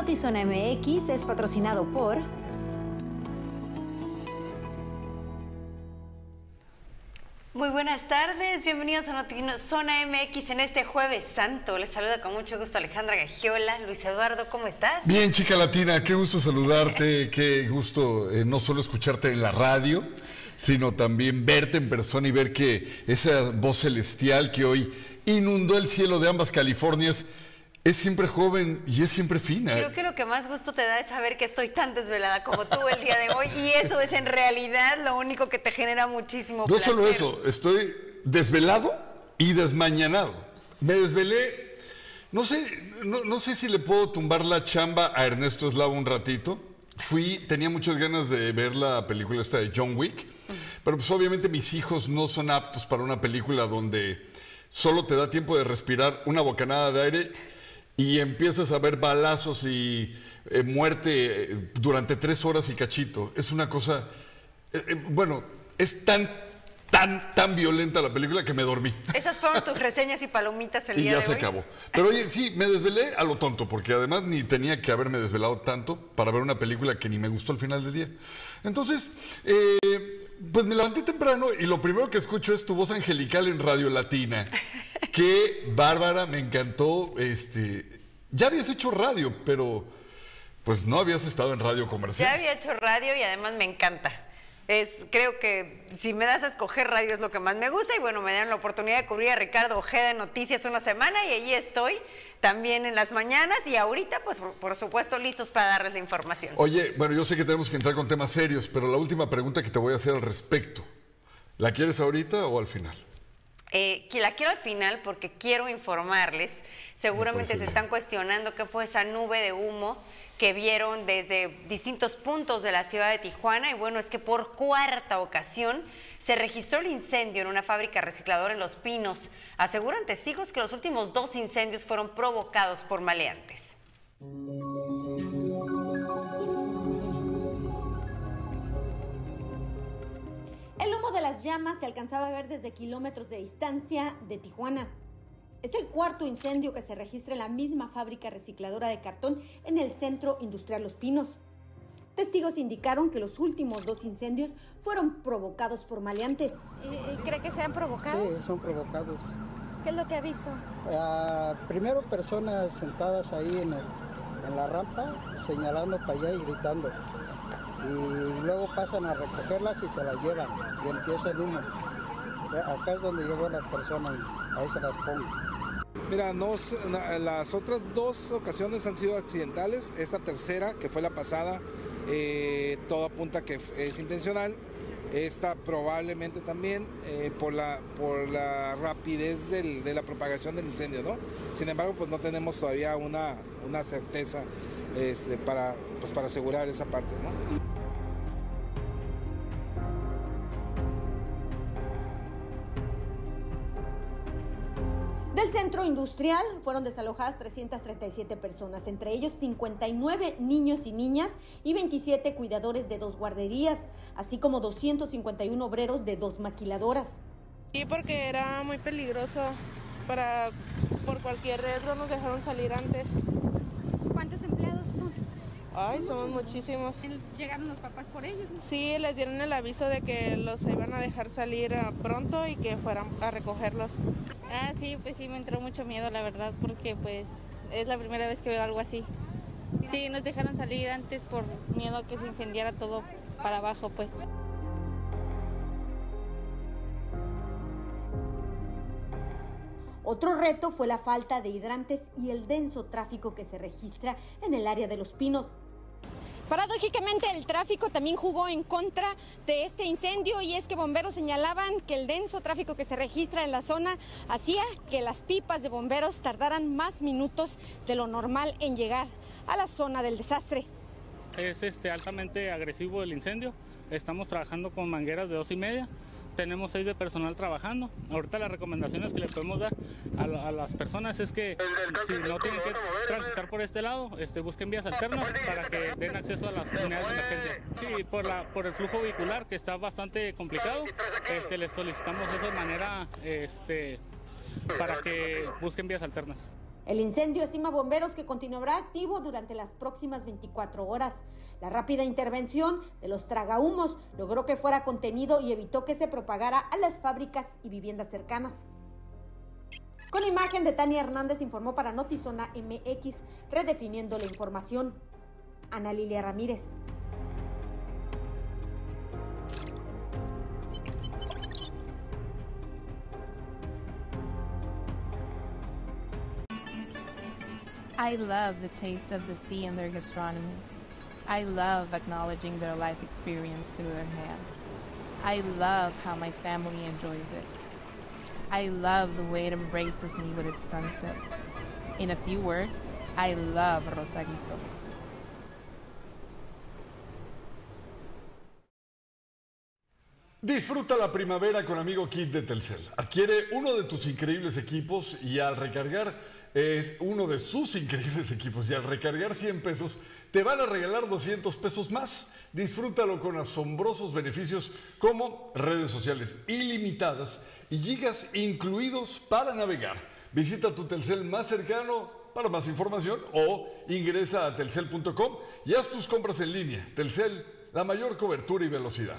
Notizona MX es patrocinado por... Muy buenas tardes, bienvenidos a Notizona MX en este jueves santo. Les saluda con mucho gusto Alejandra Gagiola. Luis Eduardo, ¿cómo estás? Bien, chica latina, qué gusto saludarte, qué gusto eh, no solo escucharte en la radio, sino también verte en persona y ver que esa voz celestial que hoy inundó el cielo de ambas Californias es siempre joven y es siempre fina. Creo que lo que más gusto te da es saber que estoy tan desvelada como tú el día de hoy y eso es en realidad lo único que te genera muchísimo No solo eso, estoy desvelado y desmañanado. Me desvelé, no sé, no, sé si le puedo tumbar la chamba a Ernesto Eslava un ratito. Fui, tenía muchas ganas de ver la película esta de John Wick, pero pues obviamente mis hijos no son aptos para una película donde solo te da tiempo de respirar una bocanada de aire y empiezas a ver balazos y eh, muerte eh, durante tres horas y cachito. Es una cosa, eh, bueno, es tan, tan, tan violenta la película que me dormí. Esas fueron tus reseñas y palomitas el día de hoy. Y ya se acabó. Pero oye, sí, me desvelé a lo tonto, porque además ni tenía que haberme desvelado tanto para ver una película que ni me gustó al final del día. Entonces, pues me levanté temprano y lo primero que escucho es tu voz angelical en Radio Latina. Qué bárbara, me encantó. Este, ya habías hecho radio, pero pues no habías estado en radio comercial. Ya había hecho radio y además me encanta. Es, creo que si me das a escoger radio es lo que más me gusta y bueno, me dan la oportunidad de cubrir a Ricardo Ojeda en Noticias una semana y allí estoy también en las mañanas y ahorita pues por, supuesto listos para darles la información. Oye, bueno, yo sé que tenemos que entrar con temas serios, pero la última pregunta que te voy a hacer al respecto, ¿la quieres ahorita o al final? Eh, que la quiero al final porque quiero informarles. Seguramente se están cuestionando qué fue esa nube de humo que vieron desde distintos puntos de la ciudad de Tijuana y bueno, es que por cuarta ocasión se registró el incendio en una fábrica recicladora en Los Pinos. Aseguran testigos que los últimos dos incendios fueron provocados por maleantes. De las llamas se alcanzaba a ver desde kilómetros de distancia de Tijuana. Es el cuarto incendio que se registra en la misma fábrica recicladora de cartón en el centro industrial Los Pinos. Testigos indicaron que los últimos dos incendios fueron provocados por maleantes. ¿Cree que se han provocado? Sí, son provocados. ¿Qué es lo que ha visto? Ah, primero personas sentadas ahí en, en la rampa señalando para allá y gritando y luego pasan a recogerlas y se las llevan y empieza el humo. Acá es donde llevo las personas, ahí se las pongo. Mira, no, las otras dos ocasiones han sido accidentales, esta tercera, que fue la pasada, eh, todo apunta que es intencional, esta probablemente también eh, por, la, por la rapidez de la propagación del incendio, ¿no? Sin embargo, pues no tenemos todavía una, una certeza este, para, pues para asegurar esa parte, ¿no? Industrial fueron desalojadas 337 personas, entre ellos 59 niños y niñas y 27 cuidadores de dos guarderías, así como 251 obreros de dos maquiladoras. Sí, porque era muy peligroso. Para, por cualquier riesgo nos dejaron salir antes. Ay, somos muchísimos. ¿Llegaron los papás por ellos? Sí, les dieron el aviso de que los iban a dejar salir ah, pronto y que fueran a recogerlos. Ah, sí, pues sí, me entró mucho miedo, la verdad, porque pues es la primera vez que veo algo así. Sí, nos dejaron salir antes por miedo a que se incendiara todo para abajo, pues. Otro reto fue la falta de hidrantes y el denso tráfico que se registra en el área de Los Pinos. Paradójicamente el tráfico también jugó en contra de este incendio y es que bomberos señalaban que el denso tráfico que se registra en la zona hacía que las pipas de bomberos tardaran más minutos de lo normal en llegar a la zona del desastre. Es este, altamente agresivo el incendio. Estamos trabajando con mangueras de dos y media tenemos seis de personal trabajando. Ahorita las recomendaciones que le podemos dar a, las personas es que si no tienen que transitar por este lado, este, busquen vías alternas para que den acceso a las unidades de emergencia. Sí, por, la, por el flujo vehicular que está bastante complicado, este, les solicitamos eso de manera este, para que busquen vías alternas. El incendio estima bomberos que continuará activo durante las próximas 24 horas. La rápida intervención de los tragahumos logró que fuera contenido y evitó que se propagara a las fábricas y viviendas cercanas. Con imagen de Tania Hernández informó para Notizona MX, redefiniendo la información. Ana Lilia Ramírez. I love the taste of the sea and their gastronomy. I love acknowledging their life experience through their hands. I love how my family enjoys it. I love the way it embraces me with its sunset. In a few words, I love Rosarito. Disfruta la primavera con Amigo Kit de Telcel. Adquiere uno de tus increíbles equipos y al recargar es uno de sus increíbles equipos y al recargar 100 pesos te van a regalar 200 pesos más. Disfrútalo con asombrosos beneficios como redes sociales ilimitadas y gigas incluidos para navegar. Visita tu Telcel más cercano para más información o ingresa a telcel.com y haz tus compras en línea. Telcel, la mayor cobertura y velocidad.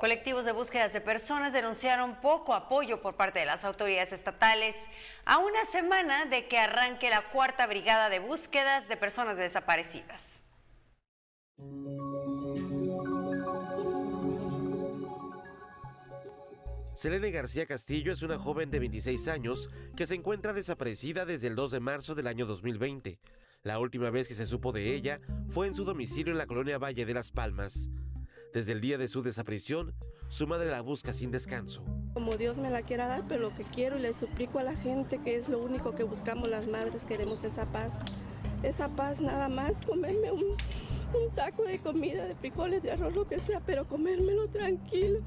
Colectivos de búsquedas de personas denunciaron poco apoyo por parte de las autoridades estatales a una semana de que arranque la cuarta brigada de búsquedas de personas desaparecidas. Selene García Castillo es una joven de 26 años que se encuentra desaparecida desde el 2 de marzo del año 2020. La última vez que se supo de ella fue en su domicilio en la colonia Valle de las Palmas. Desde el día de su desaparición, su madre la busca sin descanso. Como Dios me la quiera dar, pero lo que quiero y le suplico a la gente que es lo único que buscamos las madres, queremos esa paz. Esa paz nada más, comerme un, un taco de comida, de frijoles, de arroz, lo que sea, pero comérmelo tranquilo,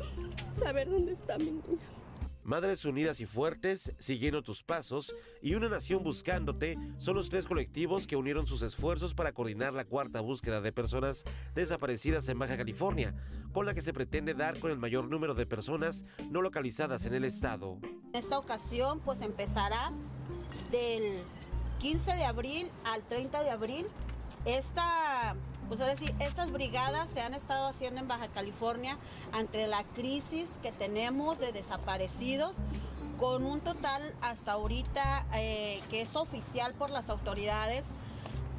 saber dónde está mi niña. Madres Unidas y Fuertes, Siguiendo tus Pasos y Una Nación Buscándote son los tres colectivos que unieron sus esfuerzos para coordinar la cuarta búsqueda de personas desaparecidas en Baja California, con la que se pretende dar con el mayor número de personas no localizadas en el estado. En esta ocasión pues empezará del 15 de abril al 30 de abril. Esta, pues ahora sí, estas brigadas se han estado haciendo en Baja California ante la crisis que tenemos de desaparecidos, con un total hasta ahorita eh, que es oficial por las autoridades,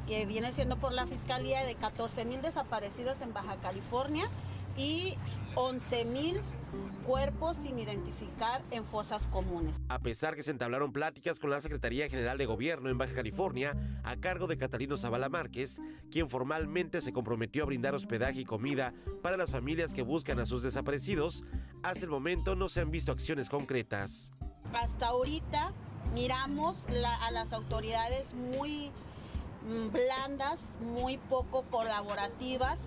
que viene siendo por la Fiscalía de 14 mil desaparecidos en Baja California y 11 mil cuerpos sin identificar en fosas comunes. A pesar que se entablaron pláticas con la Secretaría General de Gobierno en Baja California, a cargo de Catalino Zavala Márquez, quien formalmente se comprometió a brindar hospedaje y comida para las familias que buscan a sus desaparecidos, hasta el momento no se han visto acciones concretas. Hasta ahorita miramos la- a las autoridades muy mm, blandas, muy poco colaborativas,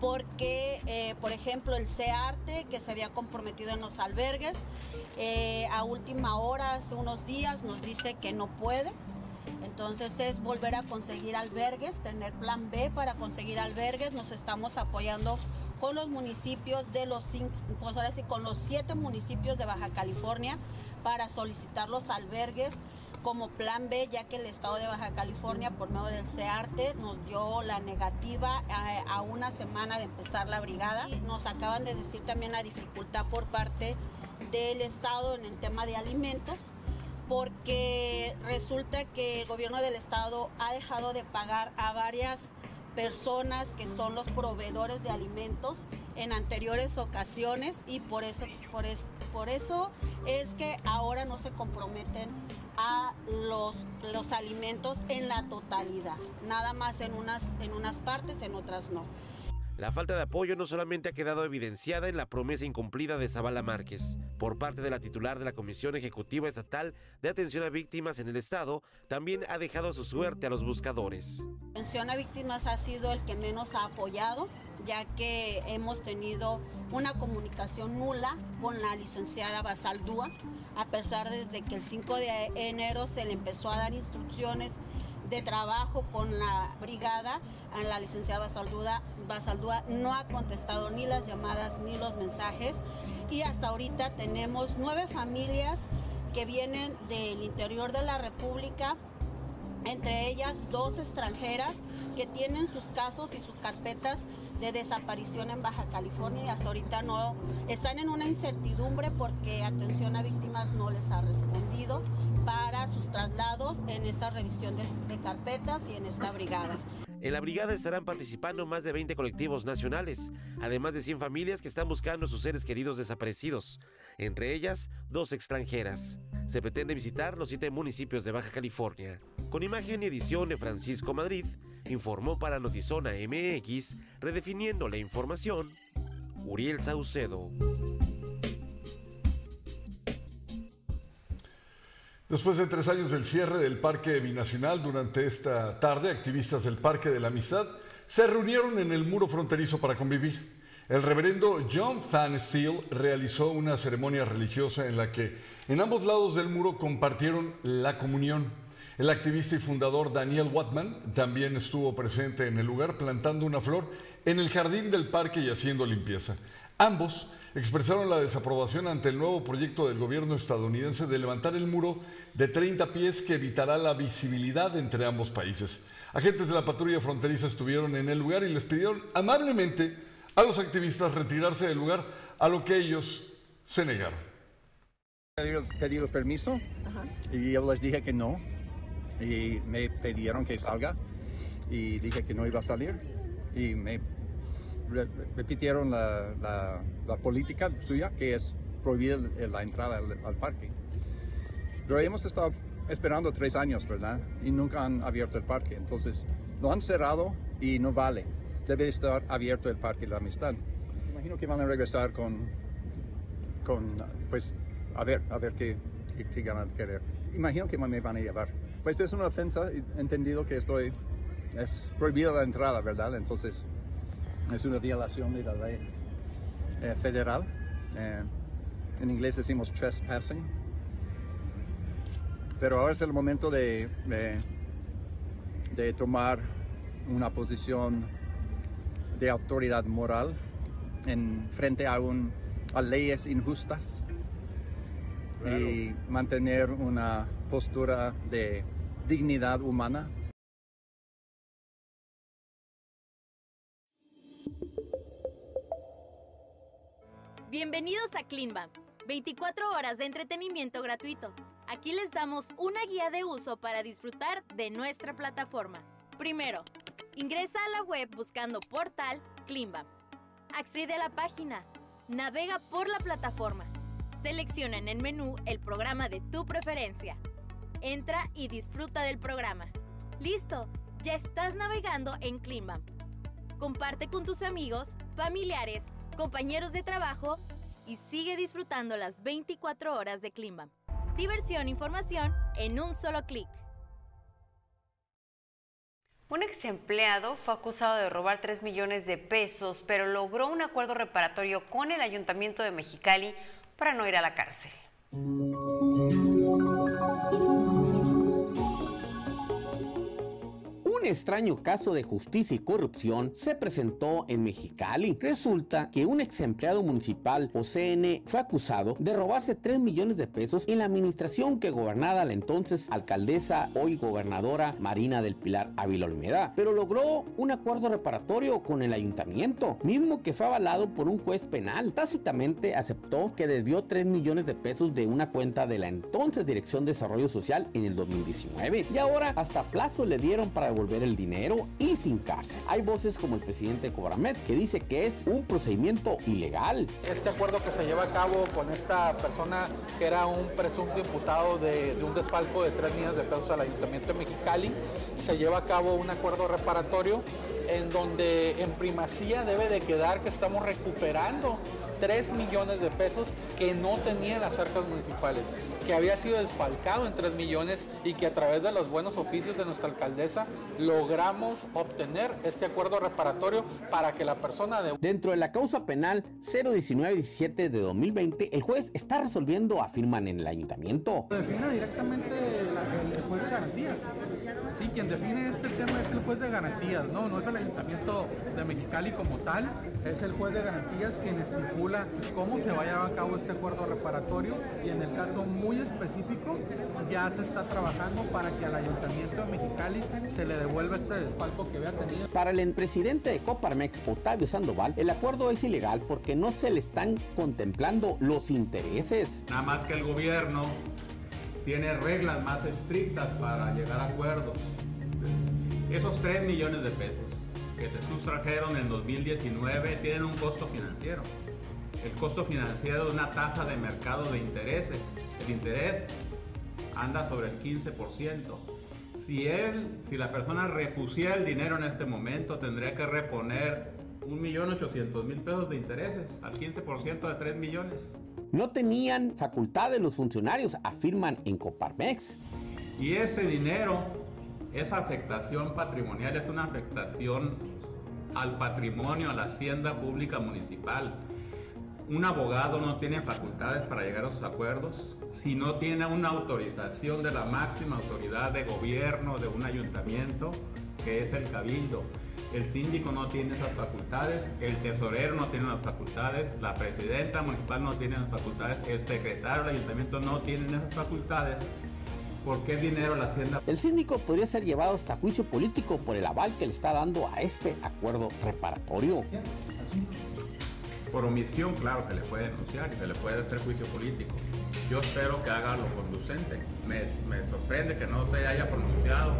porque, eh, por ejemplo, el CEARTE, que se había comprometido en los albergues, eh, a última hora, hace unos días, nos dice que no puede. Entonces es volver a conseguir albergues, tener plan B para conseguir albergues. Nos estamos apoyando con los municipios de los cinco, pues ahora sí, con los siete municipios de Baja California para solicitar los albergues como plan B, ya que el estado de Baja California, por medio del CEARTE, nos dio la negativa a, a una semana de empezar la brigada. Y nos acaban de decir también la dificultad por parte del estado en el tema de alimentos porque resulta que el gobierno del estado ha dejado de pagar a varias personas que son los proveedores de alimentos en anteriores ocasiones y por eso, por, por eso es que ahora no se comprometen a los, los alimentos en la totalidad, nada más en unas, en unas partes, en otras no. La falta de apoyo no solamente ha quedado evidenciada en la promesa incumplida de Zavala Márquez por parte de la titular de la Comisión Ejecutiva Estatal de Atención a Víctimas en el Estado, también ha dejado su suerte a los buscadores. Atención a Víctimas ha sido el que menos ha apoyado, ya que hemos tenido una comunicación nula con la licenciada Basaldúa, a pesar desde que el 5 de enero se le empezó a dar instrucciones de trabajo con la brigada, la licenciada Basaldúa, Basaldúa no ha contestado ni las llamadas ni los mensajes. Y hasta ahorita tenemos nueve familias que vienen del interior de la República, entre ellas dos extranjeras que tienen sus casos y sus carpetas de desaparición en Baja California y hasta ahorita no están en una incertidumbre porque atención a víctimas no les ha respondido sus traslados en esta revisión de, carpetas y en esta brigada. En la brigada estarán participando más de 20 colectivos nacionales, además de 100 familias que están buscando a sus seres queridos desaparecidos, entre ellas dos extranjeras. Se pretende visitar los siete municipios de Baja California. Con imagen y edición de Francisco Madrid, informó para Notizona MX, redefiniendo la información, Uriel Saucedo. Después de tres años del cierre del Parque Binacional, durante esta tarde, activistas del Parque de la Amistad se reunieron en el muro fronterizo para convivir. El reverendo John Van Steele realizó una ceremonia religiosa en la que en ambos lados del muro compartieron la comunión. El activista y fundador Daniel Watman también estuvo presente en el lugar plantando una flor en el jardín del parque y haciendo limpieza. Ambos expresaron la desaprobación ante el nuevo proyecto del gobierno estadounidense de levantar el muro de 30 pies que evitará la visibilidad entre ambos países. Agentes de la patrulla fronteriza estuvieron en el lugar y les pidieron amablemente a los activistas retirarse del lugar, a lo que ellos se negaron. Pedí permiso y yo les dije que no. Y me pidieron que salga. Y dije que no iba a salir. Y me repitieron la, política suya, que es prohibir la entrada al, parque. Pero hemos estado esperando tres años, ¿verdad? Y nunca han abierto el parque. Entonces, lo han cerrado y no vale. Debe estar abierto el parque de la amistad. Imagino que van a regresar con, con pues, a ver, a ver qué, qué, van a querer. Imagino que me van a llevar. Pues es una ofensa, entendido que estoy, es prohibida la entrada, ¿verdad? Entonces, es una violación de la ley eh, federal. Eh, en inglés decimos trespassing. Pero ahora es el momento de, de, tomar una posición de autoridad moral en frente a, un, a leyes injustas y mantener una postura de dignidad humana Bienvenidos a Cleanbam, 24 horas de entretenimiento gratuito. Aquí les damos una guía de uso para disfrutar de nuestra plataforma. Primero, ingresa a la web buscando portal Cleanbam. Accede a la página, navega por la plataforma, selecciona en el menú el programa de tu preferencia. Entra y disfruta del programa. Listo, ya estás navegando en Cleanbam. Comparte con tus amigos, familiares, compañeros de trabajo y sigue disfrutando las 24 horas de Clima. Diversión e información en un solo clic. Un ex empleado fue acusado de robar 3 millones de pesos, pero logró un acuerdo reparatorio con el Ayuntamiento de Mexicali para no ir a la cárcel. Extraño caso de justicia y corrupción se presentó en Mexicali. Resulta que un ex empleado municipal o CN fue acusado de robarse 3 millones de pesos en la administración que gobernaba la entonces alcaldesa, hoy gobernadora Marina del Pilar Ávila Olmeda, pero logró un acuerdo reparatorio con el ayuntamiento, mismo que fue avalado por un juez penal. Tácitamente aceptó que desvió 3 millones de pesos de una cuenta de la entonces Dirección de Desarrollo Social en el 2019 y ahora hasta plazo le dieron para devolver el dinero y sin cárcel. Hay voces como el presidente de que dice que es un procedimiento ilegal. Este acuerdo que se lleva a cabo con esta persona que era un presunto imputado de, de un desfalco de 3 millones de pesos al Ayuntamiento de Mexicali, se lleva a cabo un acuerdo reparatorio en donde en primacía debe de quedar que estamos recuperando 3 millones de pesos que no tenían las arcas municipales, que había sido desfalcado en 3 millones y que a través de los buenos oficios de nuestra alcaldesa logramos obtener este acuerdo reparatorio para que la persona de... Dentro de la causa penal 01917 de 2020, el juez está resolviendo, afirman en el ayuntamiento. Define directamente la, el juez de garantías. Sí, quien define este tema es el juez de garantías, no, no es el ayuntamiento de Mexicali como tal, es el juez de garantías quien estipula cómo se va a llevar a cabo este acuerdo reparatorio y en el caso muy específico ya se está trabajando para que al ayuntamiento de Mexicali se le devuelva este desfalco que había tenido. Para el presidente de Coparmex, Octavio Sandoval, el acuerdo es ilegal porque no se le están contemplando los intereses. Nada más que el gobierno tiene reglas más estrictas para llegar a acuerdos. Esos 3 millones de pesos que se sustrajeron en 2019 tienen un costo financiero. El costo financiero de una tasa de mercado de intereses. El interés anda sobre el 15%. Si él, si la persona repusiera el dinero en este momento, tendría que reponer 1.800.000 pesos de intereses al 15% de 3 millones. No tenían facultades los funcionarios, afirman en Coparmex. Y ese dinero, esa afectación patrimonial es una afectación al patrimonio, a la hacienda pública municipal. Un abogado no tiene facultades para llegar a sus acuerdos si no tiene una autorización de la máxima autoridad de gobierno de un ayuntamiento, que es el cabildo. El síndico no tiene esas facultades, el tesorero no tiene las facultades, la presidenta municipal no tiene las facultades, el secretario del ayuntamiento no tiene esas facultades. ¿Por qué dinero la hacienda? El síndico podría ser llevado hasta juicio político por el aval que le está dando a este acuerdo reparatorio. Por omisión, claro que le puede denunciar se le puede hacer juicio político. Yo espero que haga lo conducente. Me, me sorprende que no se haya pronunciado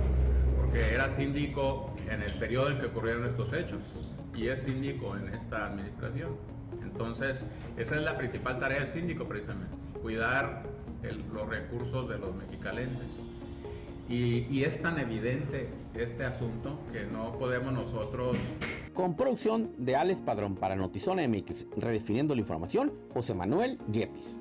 porque era síndico en el periodo en que ocurrieron estos hechos y es síndico en esta administración. Entonces, esa es la principal tarea del síndico precisamente, cuidar el, los recursos de los mexicalenses. Y, y, es tan evidente este asunto que no podemos nosotros... Con producción de Alex Padrón para Notizona MX, redefiniendo la información, José Manuel Yepis.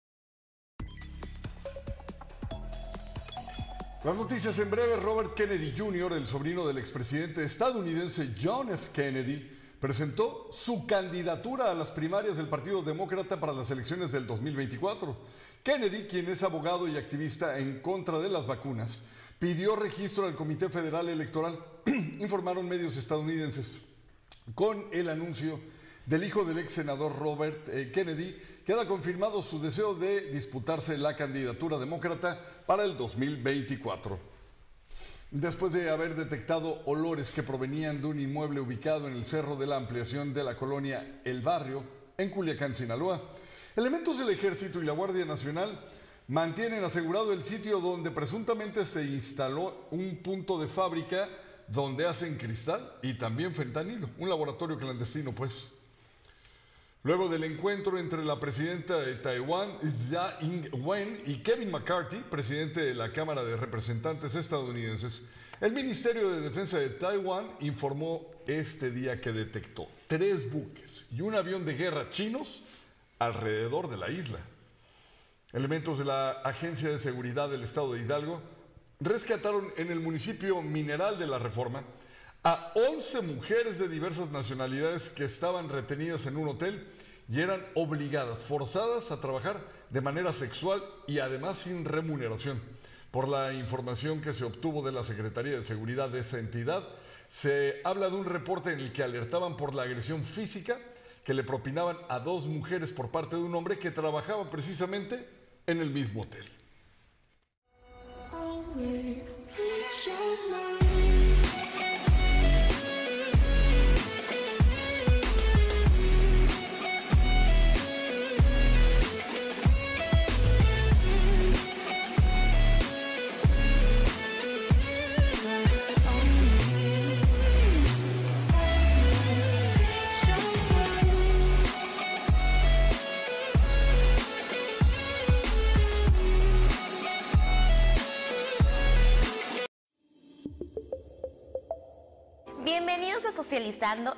Las noticias en breve, Robert Kennedy Jr., el sobrino del expresidente estadounidense John F. Kennedy, presentó su candidatura a las primarias del Partido Demócrata para las elecciones del 2024. Kennedy, quien es abogado y activista en contra de las vacunas, pidió registro al Comité Federal Electoral, informaron medios estadounidenses, con el anuncio del hijo del ex senador Robert eh, Kennedy, queda confirmado su deseo de disputarse la candidatura demócrata para el 2024. Después de haber detectado olores que provenían de un inmueble ubicado en el cerro de la ampliación de la colonia El Barrio, en Culiacán, Sinaloa, elementos del Ejército y la Guardia Nacional mantienen asegurado el sitio donde presuntamente se instaló un punto de fábrica donde hacen cristal y también fentanilo, un laboratorio clandestino, pues. Luego del encuentro entre la presidenta de Taiwán, Tsai Ing-wen, y Kevin McCarthy, presidente de la Cámara de Representantes estadounidenses, el Ministerio de Defensa de Taiwán informó este día que detectó tres buques y un avión de guerra chinos alrededor de la isla. Elementos de la Agencia de Seguridad del Estado de Hidalgo rescataron en el municipio mineral de la Reforma a 11 mujeres de diversas nacionalidades que estaban retenidas en un hotel y eran obligadas, forzadas a trabajar de manera sexual y además sin remuneración. Por la información que se obtuvo de la Secretaría de Seguridad de esa entidad, se habla de un reporte en el que alertaban por la agresión física que le propinaban a dos mujeres por parte de un hombre que trabajaba precisamente en el mismo hotel.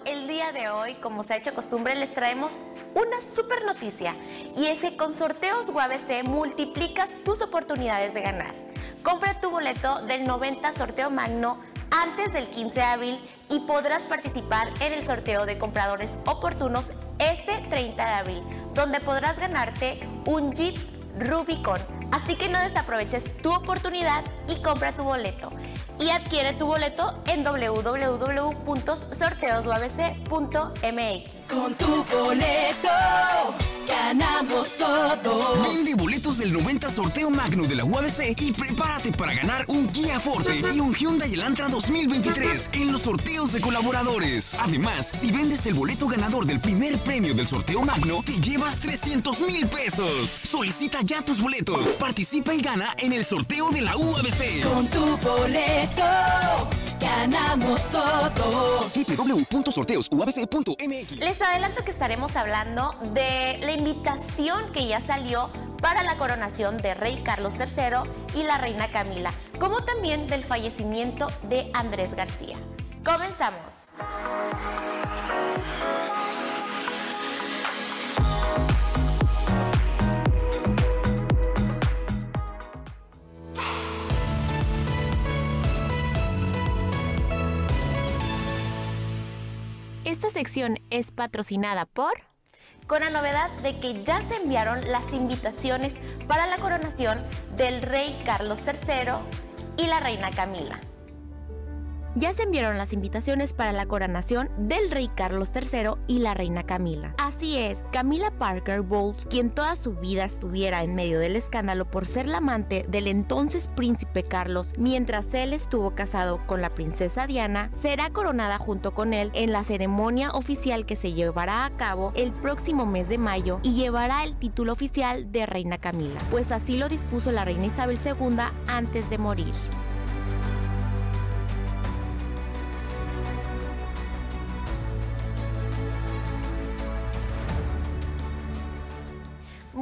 El día de hoy, como se ha hecho costumbre, les traemos una super noticia. Y es que con sorteos UABC multiplicas tus oportunidades de ganar. Compra tu boleto del 90 sorteo magno antes del 15 de abril y podrás participar en el sorteo de compradores oportunos este 30 de abril, donde podrás ganarte un Jeep Rubicon. Así que no desaproveches tu oportunidad y compra tu boleto y adquiere tu boleto en www.sorteosuabc.mx. Con tu boleto todos. Vende boletos del 90 sorteo magno de la UABC y prepárate para ganar un Kia Forte y un Hyundai Elantra 2023 en los sorteos de colaboradores. Además, si vendes el boleto ganador del primer premio del sorteo magno, te llevas 300 mil pesos. Solicita ya tus boletos. Participa y gana en el sorteo de la UABC. Con tu boleto ganamos todos. www.sorteosuabc.mx Les adelanto que estaremos hablando de la invitación que ya salió para la coronación de Rey Carlos III y la Reina Camila, como también del fallecimiento de Andrés García. Comenzamos. Esta sección es patrocinada por... Con la novedad de que ya se enviaron las invitaciones para la coronación del rey Carlos III y la reina Camila. Ya se enviaron las invitaciones para la coronación del rey Carlos III y la reina Camila. Así es, Camila Parker Bowles, quien toda su vida estuviera en medio del escándalo por ser la amante del entonces príncipe Carlos, mientras él estuvo casado con la princesa Diana, será coronada junto con él en la ceremonia oficial que se llevará a cabo el próximo mes de mayo y llevará el título oficial de reina Camila, pues así lo dispuso la reina Isabel II antes de morir.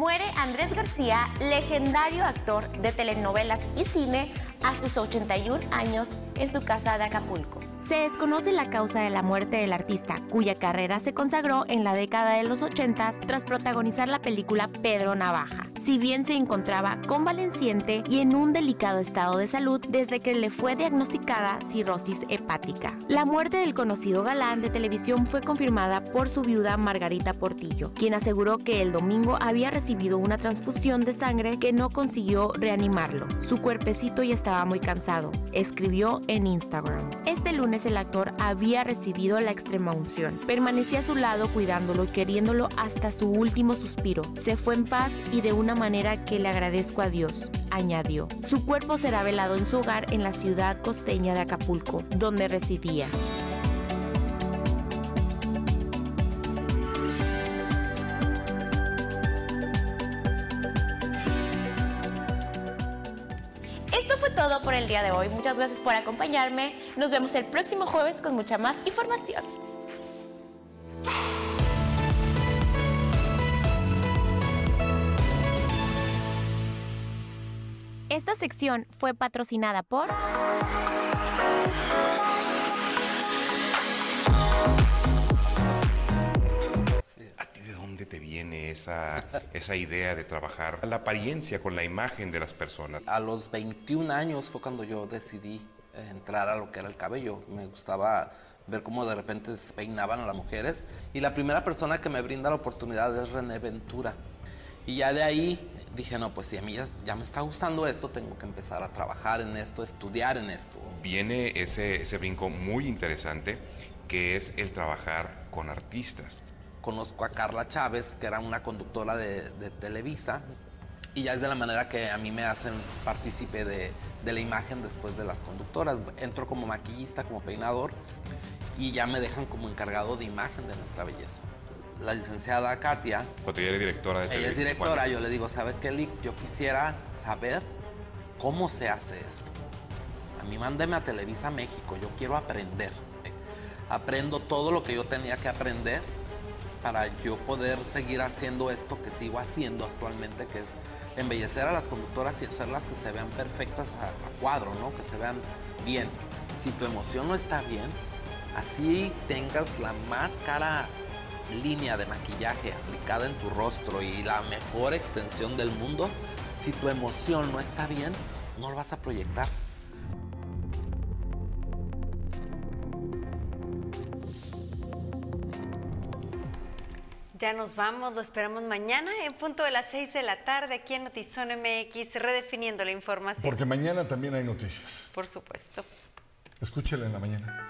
Muere Andrés García, legendario actor de telenovelas y cine, a sus 81 años en su casa de Acapulco. Se desconoce la causa de la muerte del artista, cuya carrera se consagró en la década de los 80 tras protagonizar la película Pedro Navaja. Si bien se encontraba convaleciente y en un delicado estado de salud desde que le fue diagnosticada cirrosis hepática. La muerte del conocido galán de televisión fue confirmada por su viuda Margarita Portillo, quien aseguró que el domingo había recibido una transfusión de sangre que no consiguió reanimarlo. Su cuerpecito ya estaba muy cansado, escribió en Instagram. Este lunes el actor había recibido la extrema unción. Permanecía a su lado cuidándolo y queriéndolo hasta su último suspiro. Se fue en paz y de una manera que le agradezco a Dios, añadió. Su cuerpo será velado en su hogar en la ciudad costeña de Acapulco, donde residía. Todo por el día de hoy. Muchas gracias por acompañarme. Nos vemos el próximo jueves con mucha más información. Esta sección fue patrocinada por... esa, esa idea de trabajar la apariencia con la imagen de las personas? A los 21 años fue cuando yo decidí entrar a lo que era el cabello. Me gustaba ver cómo de repente se peinaban a las mujeres. Y la primera persona que me brinda la oportunidad es René Ventura. Y ya de ahí dije, no, pues si a mí ya, ya me está gustando esto, tengo que empezar a trabajar en esto, estudiar en esto. Viene ese, ese brinco muy interesante que es el trabajar con artistas. Conozco a Carla Chávez, que era una conductora de, de Televisa, y ya es de la manera que a mí me hacen partícipe de, de la imagen después de las conductoras. Entro como maquillista, como peinador, y ya me dejan como encargado de imagen de nuestra belleza. La licenciada Katia, Porque ella es directora de ella es directora, yo le digo, ¿sabe qué, Lick? Yo quisiera saber cómo se hace esto. A mí mándeme a Televisa México, yo quiero aprender. Aprendo todo lo que yo tenía que aprender para yo poder seguir haciendo esto que sigo haciendo actualmente, que es embellecer a las conductoras y hacerlas que se vean perfectas a, cuadro, ¿no? Que se vean bien. Si tu emoción no está bien, así tengas la más cara línea de maquillaje aplicada en tu rostro y la mejor extensión del mundo, si tu emoción no está bien, no lo vas a proyectar. Ya nos vamos, lo esperamos mañana en punto de las 6 de la tarde aquí en Notizón MX, redefiniendo la información. Porque mañana también hay noticias. Por supuesto. Escúchela en la mañana.